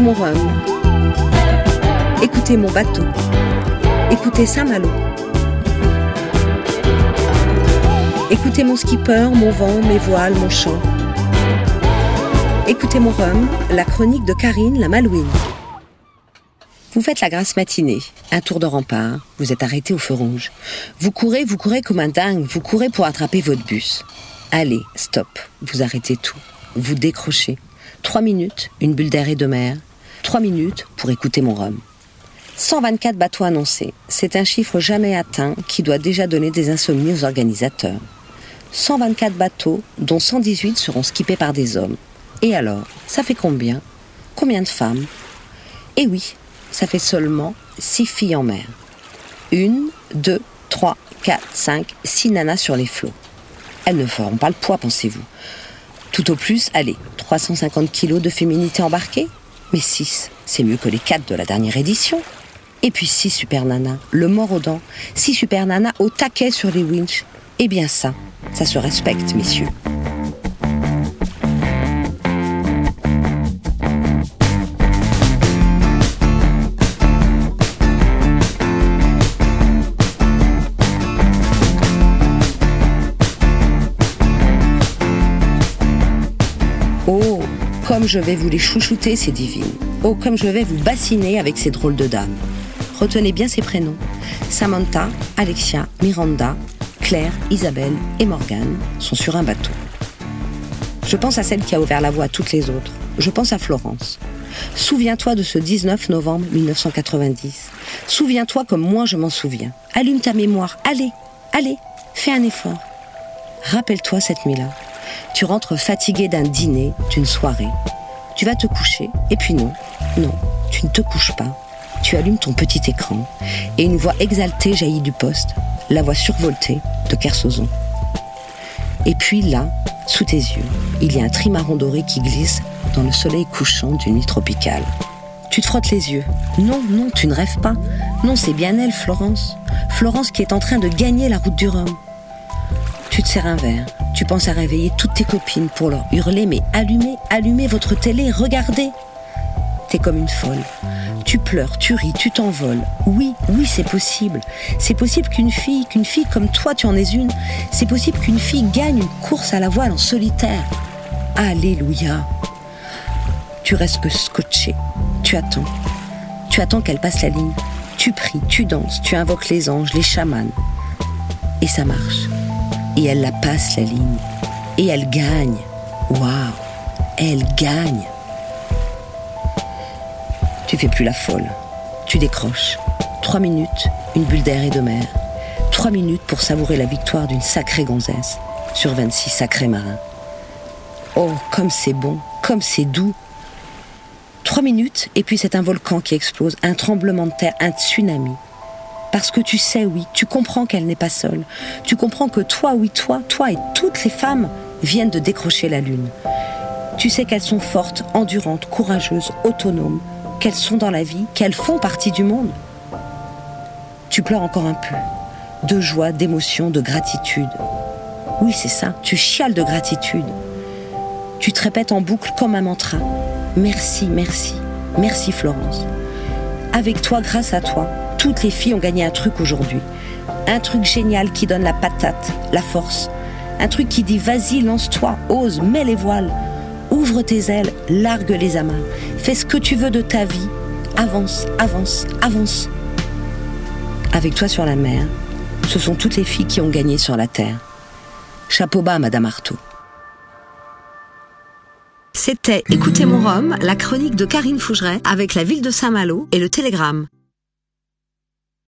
Écoutez mon rhum. Écoutez mon bateau. Écoutez Saint-Malo. Écoutez mon skipper, mon vent, mes voiles, mon chant. Écoutez mon rhum, la chronique de Karine la Malouine. Vous faites la grasse matinée, un tour de rempart, vous êtes arrêté au feu rouge. Vous courez, vous courez comme un dingue, vous courez pour attraper votre bus. Allez, stop, vous arrêtez tout, vous décrochez. Trois minutes, une bulle d'air et de mer. Trois minutes pour écouter mon rhum. 124 bateaux annoncés, c'est un chiffre jamais atteint qui doit déjà donner des insomnies aux organisateurs. 124 bateaux, dont 118 seront skippés par des hommes. Et alors, ça fait combien? Combien de femmes? Eh oui, ça fait seulement 6 filles en mer. Une, deux, trois, quatre, cinq, six nanas sur les flots. Elles ne feront pas le poids, pensez-vous? Tout au plus, allez, 350 kilos de féminité embarquée? Mais 6, c'est mieux que les 4 de la dernière édition. Et puis 6 super nanas, le mort aux dents, 6 super nanas au taquet sur les winches. Eh bien ça, ça se respecte, messieurs. Comme je vais vous les chouchouter, ces divines. Oh, comme je vais vous bassiner avec ces drôles de dames. Retenez bien ces prénoms. Samantha, Alexia, Miranda, Claire, Isabelle et Morgane sont sur un bateau. Je pense à celle qui a ouvert la voie à toutes les autres. Je pense à Florence. Souviens-toi de ce 19 novembre 1990. Souviens-toi comme moi je m'en souviens. Allume ta mémoire. Allez, allez, fais un effort. Rappelle-toi cette nuit-là. Tu rentres fatigué d'un dîner, d'une soirée. Tu vas te coucher, et puis non, non, tu ne te couches pas. Tu allumes ton petit écran, et une voix exaltée jaillit du poste, la voix survoltée de Kersozon. Et puis là, sous tes yeux, il y a un trimaran doré qui glisse dans le soleil couchant d'une nuit tropicale. Tu te frottes les yeux. Non, non, tu ne rêves pas. Non, c'est bien elle, Florence. Florence qui est en train de gagner la route du Rhum. Tu te sers un verre. Tu penses à réveiller toutes tes copines pour leur hurler, mais allumez, allumez votre télé, regardez. T'es comme une folle. Tu pleures, tu ris, tu t'envoles. Oui, oui, c'est possible. C'est possible qu'une fille, qu'une fille comme toi, tu en es une. C'est possible qu'une fille gagne une course à la voile en solitaire. Alléluia. Tu restes que scotché. Tu attends. Tu attends qu'elle passe la ligne. Tu pries, tu danses, tu invoques les anges, les chamans. Et ça marche. Et elle la passe la ligne. Et elle gagne. Waouh Elle gagne. Tu fais plus la folle. Tu décroches. Trois minutes, une bulle d'air et de mer. Trois minutes pour savourer la victoire d'une sacrée gonzesse sur 26 sacrés marins. Oh, comme c'est bon, comme c'est doux. Trois minutes, et puis c'est un volcan qui explose, un tremblement de terre, un tsunami. Parce que tu sais, oui, tu comprends qu'elle n'est pas seule. Tu comprends que toi, oui, toi, toi et toutes les femmes viennent de décrocher la lune. Tu sais qu'elles sont fortes, endurantes, courageuses, autonomes, qu'elles sont dans la vie, qu'elles font partie du monde. Tu pleures encore un peu, de joie, d'émotion, de gratitude. Oui, c'est ça, tu chiales de gratitude. Tu te répètes en boucle comme un mantra. Merci, merci, merci Florence. Avec toi, grâce à toi, toutes les filles ont gagné un truc aujourd'hui. Un truc génial qui donne la patate, la force. Un truc qui dit vas-y, lance-toi, ose, mets les voiles. Ouvre tes ailes, largue les amas. Fais ce que tu veux de ta vie. Avance, avance, avance. Avec toi sur la mer, ce sont toutes les filles qui ont gagné sur la terre. Chapeau bas, Madame Artaud. C'était Écoutez mon Rhum, la chronique de Karine Fougeret avec la ville de Saint-Malo et le Télégramme.